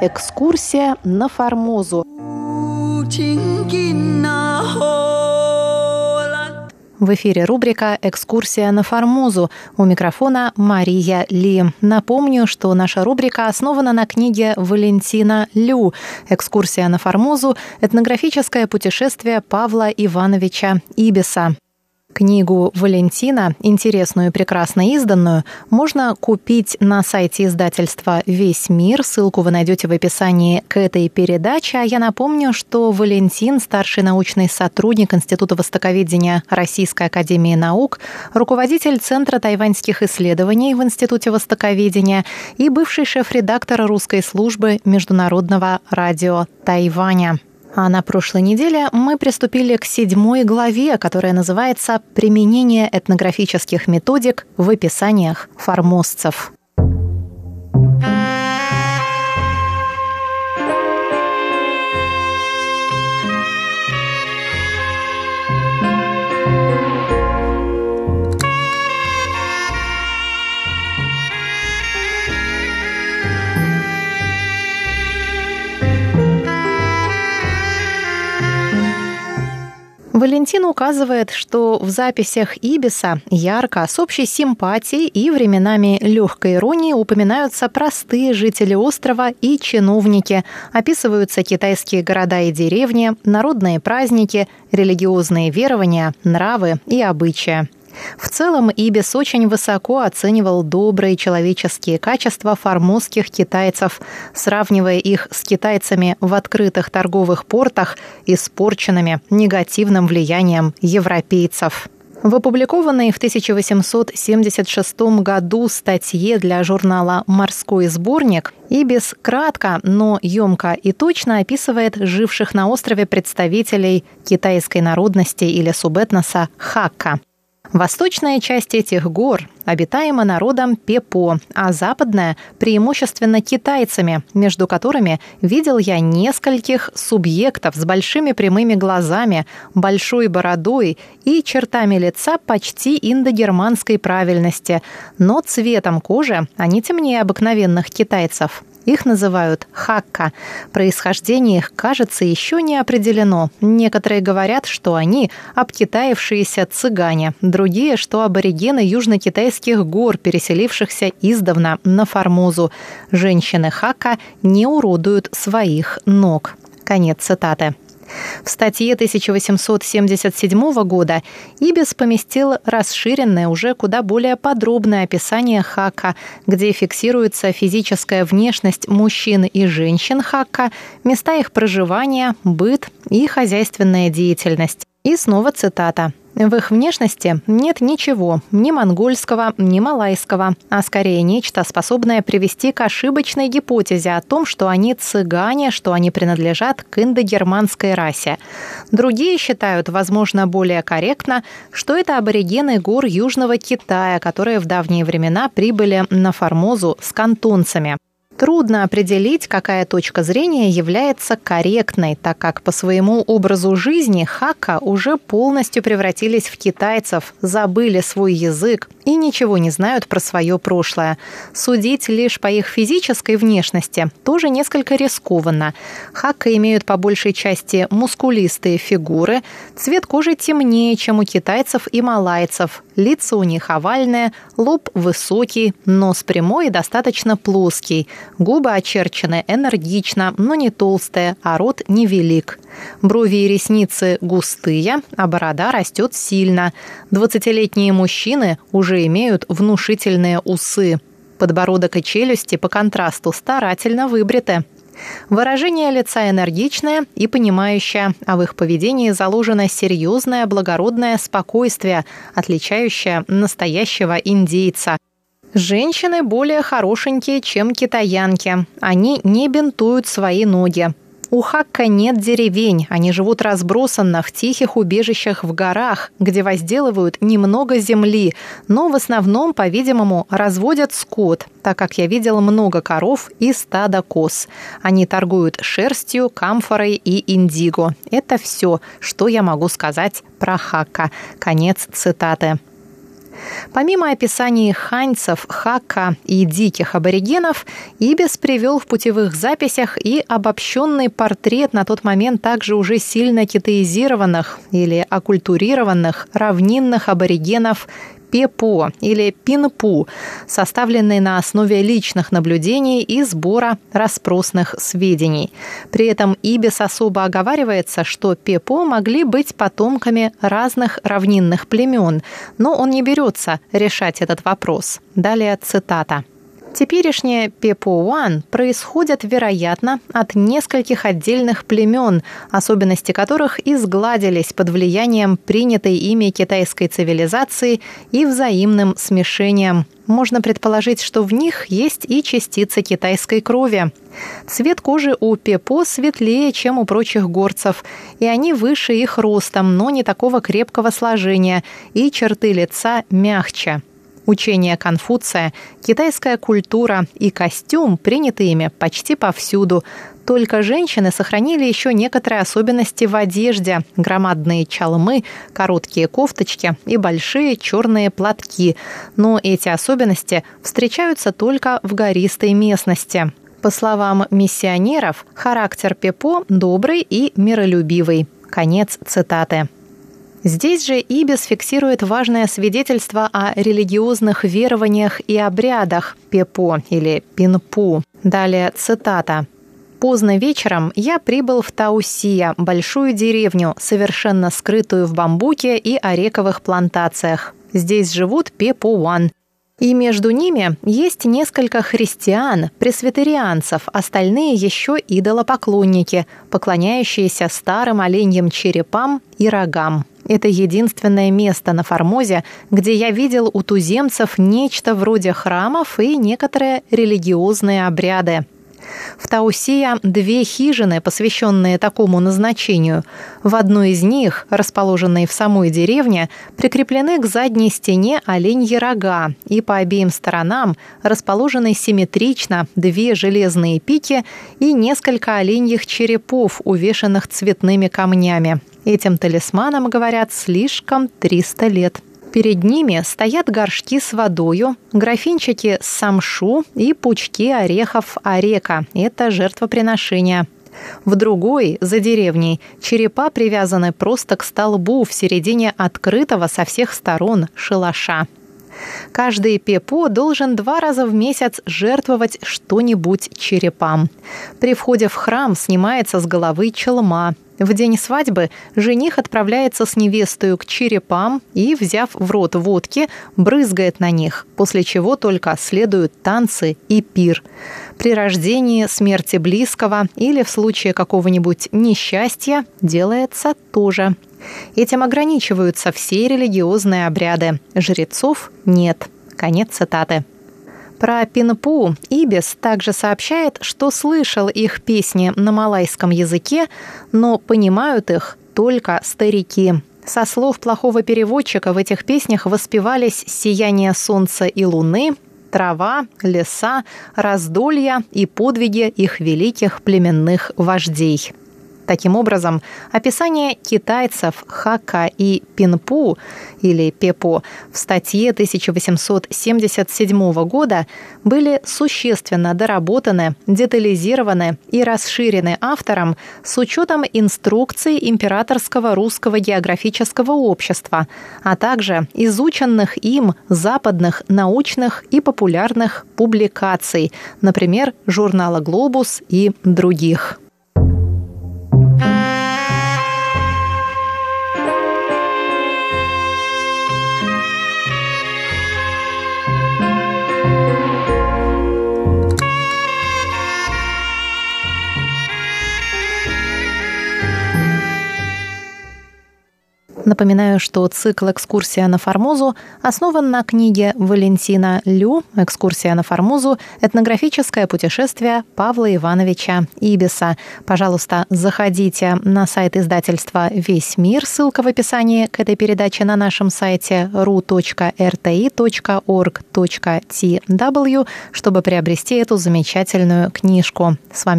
Экскурсия на Формозу. В эфире рубрика «Экскурсия на Формозу». У микрофона Мария Ли. Напомню, что наша рубрика основана на книге Валентина Лю «Экскурсия на Формозу. Этнографическое путешествие Павла Ивановича Ибиса». Книгу Валентина, интересную и прекрасно изданную, можно купить на сайте издательства «Весь мир». Ссылку вы найдете в описании к этой передаче. А я напомню, что Валентин – старший научный сотрудник Института востоковедения Российской академии наук, руководитель Центра тайваньских исследований в Институте востоковедения и бывший шеф-редактор русской службы Международного радио Тайваня. А на прошлой неделе мы приступили к седьмой главе, которая называется «Применение этнографических методик в описаниях формозцев». Валентин указывает, что в записях Ибиса ярко, с общей симпатией и временами легкой иронии упоминаются простые жители острова и чиновники, описываются китайские города и деревни, народные праздники, религиозные верования, нравы и обычаи. В целом, Ибис очень высоко оценивал добрые человеческие качества формозских китайцев, сравнивая их с китайцами в открытых торговых портах, испорченными негативным влиянием европейцев. В опубликованной в 1876 году статье для журнала «Морской сборник» Ибис кратко, но емко и точно описывает живших на острове представителей китайской народности или субэтноса Хакка. Восточная часть этих гор обитаема народом Пепо, а западная – преимущественно китайцами, между которыми видел я нескольких субъектов с большими прямыми глазами, большой бородой и чертами лица почти индогерманской правильности, но цветом кожи они темнее обыкновенных китайцев. Их называют хакка. Происхождение их, кажется, еще не определено. Некоторые говорят, что они обкитаившиеся цыгане, другие, что аборигены южно-китайских гор, переселившихся издавна на Формозу. Женщины хакка не уродуют своих ног. Конец цитаты. В статье 1877 года Ибис поместил расширенное, уже куда более подробное описание хака, где фиксируется физическая внешность мужчин и женщин хака, места их проживания, быт и хозяйственная деятельность. И снова цитата. В их внешности нет ничего, ни монгольского, ни малайского, а скорее нечто, способное привести к ошибочной гипотезе о том, что они цыгане, что они принадлежат к индогерманской расе. Другие считают, возможно, более корректно, что это аборигены гор Южного Китая, которые в давние времена прибыли на Формозу с кантонцами. Трудно определить, какая точка зрения является корректной, так как по своему образу жизни хака уже полностью превратились в китайцев, забыли свой язык и ничего не знают про свое прошлое. Судить лишь по их физической внешности тоже несколько рискованно. Хака имеют по большей части мускулистые фигуры, цвет кожи темнее, чем у китайцев и малайцев, лица у них овальные, лоб высокий, нос прямой и достаточно плоский – Губы очерчены энергично, но не толстые, а рот невелик. Брови и ресницы густые, а борода растет сильно. Двадцатилетние мужчины уже имеют внушительные усы. Подбородок и челюсти по контрасту старательно выбриты. Выражение лица энергичное и понимающее, а в их поведении заложено серьезное благородное спокойствие, отличающее настоящего индейца. Женщины более хорошенькие, чем китаянки. Они не бинтуют свои ноги. У Хакка нет деревень, они живут разбросанно в тихих убежищах в горах, где возделывают немного земли, но в основном, по-видимому, разводят скот, так как я видел много коров и стада коз. Они торгуют шерстью, камфорой и индиго. Это все, что я могу сказать про Хакка. Конец цитаты. Помимо описаний ханьцев, хака и диких аборигенов, Ибис привел в путевых записях и обобщенный портрет на тот момент также уже сильно китаизированных или оккультурированных равнинных аборигенов ПЕПО или ПИНПУ, составленный на основе личных наблюдений и сбора распросных сведений. При этом ИБИС особо оговаривается, что ПЕПО могли быть потомками разных равнинных племен, но он не берется решать этот вопрос. Далее цитата. Теперешнее Пепуан происходят, вероятно, от нескольких отдельных племен, особенности которых изгладились под влиянием принятой ими китайской цивилизации и взаимным смешением. Можно предположить, что в них есть и частицы китайской крови. Цвет кожи у пепо светлее, чем у прочих горцев, и они выше их ростом, но не такого крепкого сложения, и черты лица мягче. Учение Конфуция, китайская культура и костюм приняты ими почти повсюду. Только женщины сохранили еще некоторые особенности в одежде. Громадные чалмы, короткие кофточки и большие черные платки. Но эти особенности встречаются только в гористой местности. По словам миссионеров, характер Пепо добрый и миролюбивый. Конец цитаты. Здесь же Ибис фиксирует важное свидетельство о религиозных верованиях и обрядах Пепо или Пинпу. Далее цитата. Поздно вечером я прибыл в Таусия, большую деревню, совершенно скрытую в бамбуке и орековых плантациях. Здесь живут Пепуан. И между ними есть несколько христиан, пресвитерианцев, остальные еще идолопоклонники, поклоняющиеся старым оленьим черепам и рогам. Это единственное место на Формозе, где я видел у туземцев нечто вроде храмов и некоторые религиозные обряды. В Таусия две хижины, посвященные такому назначению. В одной из них, расположенной в самой деревне, прикреплены к задней стене оленьи рога, и по обеим сторонам расположены симметрично две железные пики и несколько оленьих черепов, увешанных цветными камнями. Этим талисманам, говорят, слишком 300 лет. Перед ними стоят горшки с водою, графинчики с самшу и пучки орехов орека. Это жертвоприношение. В другой, за деревней, черепа привязаны просто к столбу в середине открытого со всех сторон шалаша. Каждый пепо должен два раза в месяц жертвовать что-нибудь черепам. При входе в храм снимается с головы челма, в день свадьбы жених отправляется с невестой к черепам и, взяв в рот водки, брызгает на них, после чего только следуют танцы и пир. При рождении, смерти близкого или в случае какого-нибудь несчастья делается тоже. Этим ограничиваются все религиозные обряды. Жрецов нет. Конец цитаты. Про Пинпу Ибис также сообщает, что слышал их песни на малайском языке, но понимают их только старики. Со слов плохого переводчика в этих песнях воспевались сияние солнца и луны, трава, леса, раздолья и подвиги их великих племенных вождей. Таким образом, описание китайцев Хака и Пинпу или Пепо в статье 1877 года были существенно доработаны, детализированы и расширены автором с учетом инструкций Императорского русского географического общества, а также изученных им западных научных и популярных публикаций, например, журнала «Глобус» и других. Напоминаю, что цикл «Экскурсия на Формозу» основан на книге Валентина Лю «Экскурсия на Формозу. Этнографическое путешествие Павла Ивановича Ибиса». Пожалуйста, заходите на сайт издательства «Весь мир», ссылка в описании к этой передаче на нашем сайте ru.rti.org.tw, чтобы приобрести эту замечательную книжку. С вами